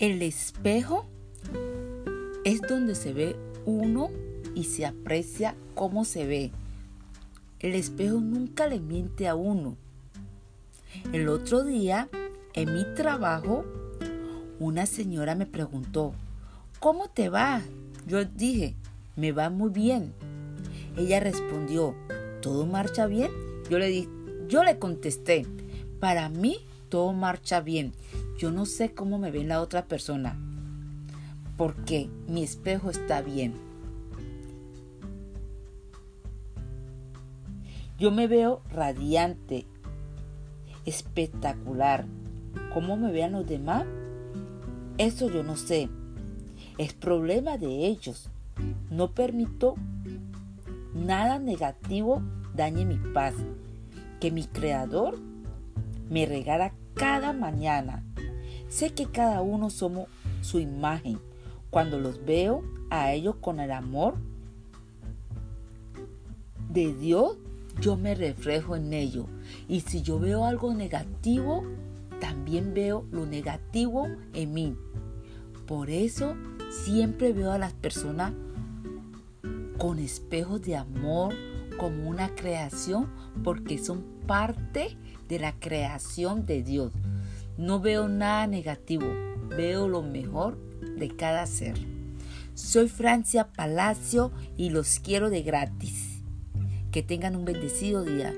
El espejo es donde se ve uno y se aprecia cómo se ve. El espejo nunca le miente a uno. El otro día, en mi trabajo, una señora me preguntó, ¿cómo te va? Yo dije, me va muy bien. Ella respondió, ¿todo marcha bien? Yo le, di, yo le contesté, para mí todo marcha bien. Yo no sé cómo me ve la otra persona, porque mi espejo está bien. Yo me veo radiante, espectacular. ¿Cómo me vean los demás? Eso yo no sé. Es problema de ellos. No permito nada negativo dañe mi paz, que mi creador me regala cada mañana. Sé que cada uno somos su imagen. Cuando los veo a ellos con el amor de Dios, yo me reflejo en ello. Y si yo veo algo negativo, también veo lo negativo en mí. Por eso siempre veo a las personas con espejos de amor como una creación porque son parte de la creación de Dios. No veo nada negativo, veo lo mejor de cada ser. Soy Francia Palacio y los quiero de gratis. Que tengan un bendecido día.